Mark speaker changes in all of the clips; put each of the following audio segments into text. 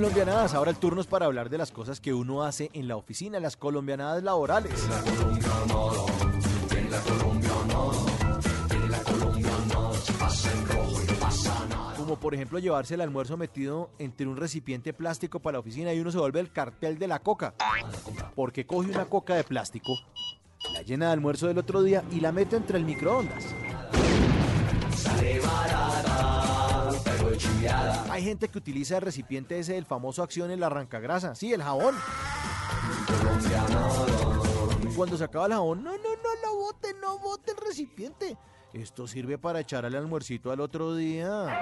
Speaker 1: Colombianadas, ahora el turno es para hablar de las cosas que uno hace en la oficina, las colombianadas laborales. Como por ejemplo llevarse el almuerzo metido entre un recipiente plástico para la oficina y uno se vuelve el cartel de la coca. Porque coge una coca de plástico, la llena de almuerzo del otro día y la mete entre el microondas. Hay gente que utiliza el recipiente ese del famoso acción el arrancagrasa, sí, el jabón. Cuando se acaba el jabón, no, no, no lo bote, no bote el recipiente. Esto sirve para echar al almuercito al otro día.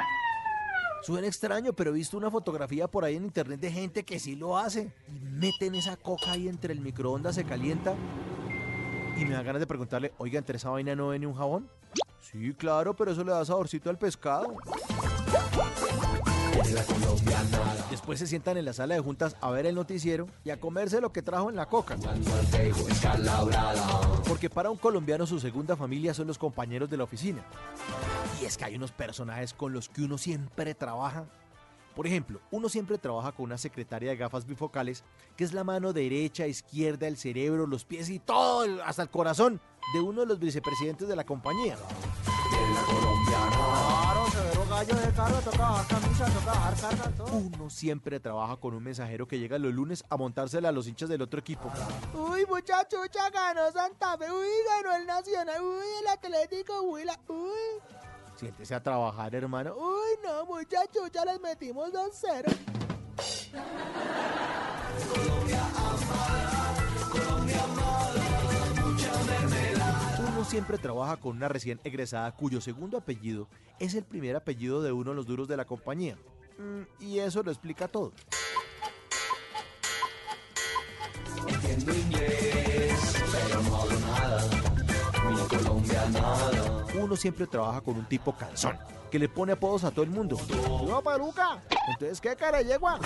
Speaker 1: Suena extraño, pero he visto una fotografía por ahí en internet de gente que sí lo hace. Y meten esa coca ahí entre el microondas, se calienta. Y me da ganas de preguntarle, oiga, ¿entre esa vaina no viene un jabón? Sí, claro, pero eso le da saborcito al pescado. Después se sientan en la sala de juntas a ver el noticiero y a comerse lo que trajo en la coca. Porque para un colombiano su segunda familia son los compañeros de la oficina. Y es que hay unos personajes con los que uno siempre trabaja. Por ejemplo, uno siempre trabaja con una secretaria de gafas bifocales, que es la mano derecha, izquierda, el cerebro, los pies y todo, hasta el corazón, de uno de los vicepresidentes de la compañía. Uno siempre trabaja con un mensajero que llega los lunes a montársela a los hinchas del otro equipo.
Speaker 2: Uy, muchacho, ya ganó Santa Fe, uy, ganó el Nacional, uy, el Atlético, uy, la, uy.
Speaker 1: Siéntese a trabajar, hermano.
Speaker 2: Uy, no, muchacho, ya les metimos 2-0.
Speaker 1: Uno siempre trabaja con una recién egresada cuyo segundo apellido es el primer apellido de uno de los duros de la compañía. Mm, y eso lo explica todo.
Speaker 3: Entiendo inglés, pero no hablo nada. Mi.
Speaker 1: Uno siempre trabaja con un tipo cansón, que le pone apodos a todo el mundo.
Speaker 2: ¡No, peluca! Entonces, ¿qué cara yegua?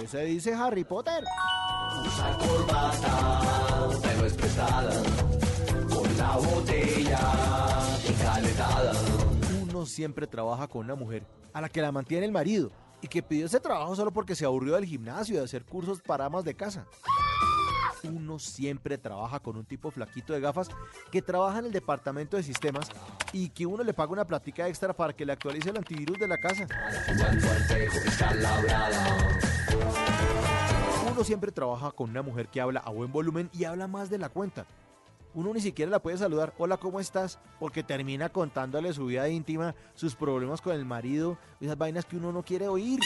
Speaker 1: ¿Qué se dice Harry Potter?
Speaker 3: Usa corbata,
Speaker 1: Uno siempre trabaja con una mujer a la que la mantiene el marido y que pidió ese trabajo solo porque se aburrió del gimnasio y de hacer cursos para amas de casa. Uno siempre trabaja con un tipo flaquito de gafas que trabaja en el departamento de sistemas y que uno le paga una platica extra para que le actualice el antivirus de la casa. Uno siempre trabaja con una mujer que habla a buen volumen y habla más de la cuenta. Uno ni siquiera la puede saludar, hola, ¿cómo estás? Porque termina contándole su vida íntima, sus problemas con el marido, esas vainas que uno no quiere oír.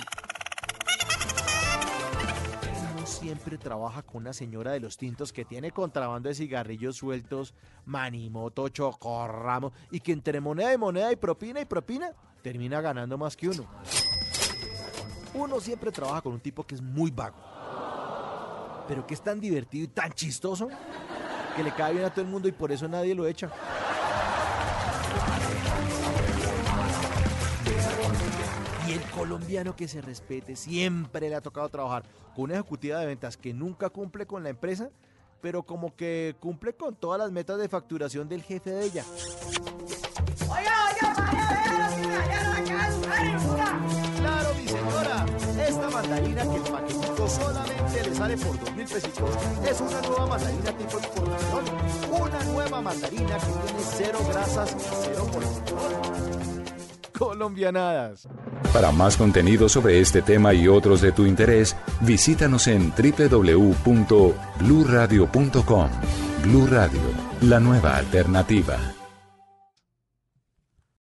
Speaker 1: Uno siempre trabaja con una señora de los tintos que tiene contrabando de cigarrillos sueltos, manimoto, chocorramo, y que entre moneda y moneda y propina y propina, termina ganando más que uno. Uno siempre trabaja con un tipo que es muy vago, pero que es tan divertido y tan chistoso que le cae bien a todo el mundo y por eso nadie lo echa. Y el colombiano que se respete siempre le ha tocado trabajar con una ejecutiva de ventas que nunca cumple con la empresa, pero como que cumple con todas las metas de facturación del jefe de ella. Sale por dos mil pesitos, es una nueva mandarina tipo exportación. Una nueva mandarina que tiene cero grasas y cero colesterol. Colombianadas.
Speaker 4: Para más contenido sobre este tema y otros de tu interés, visítanos en www.bluradio.com. Blu Radio, la nueva alternativa.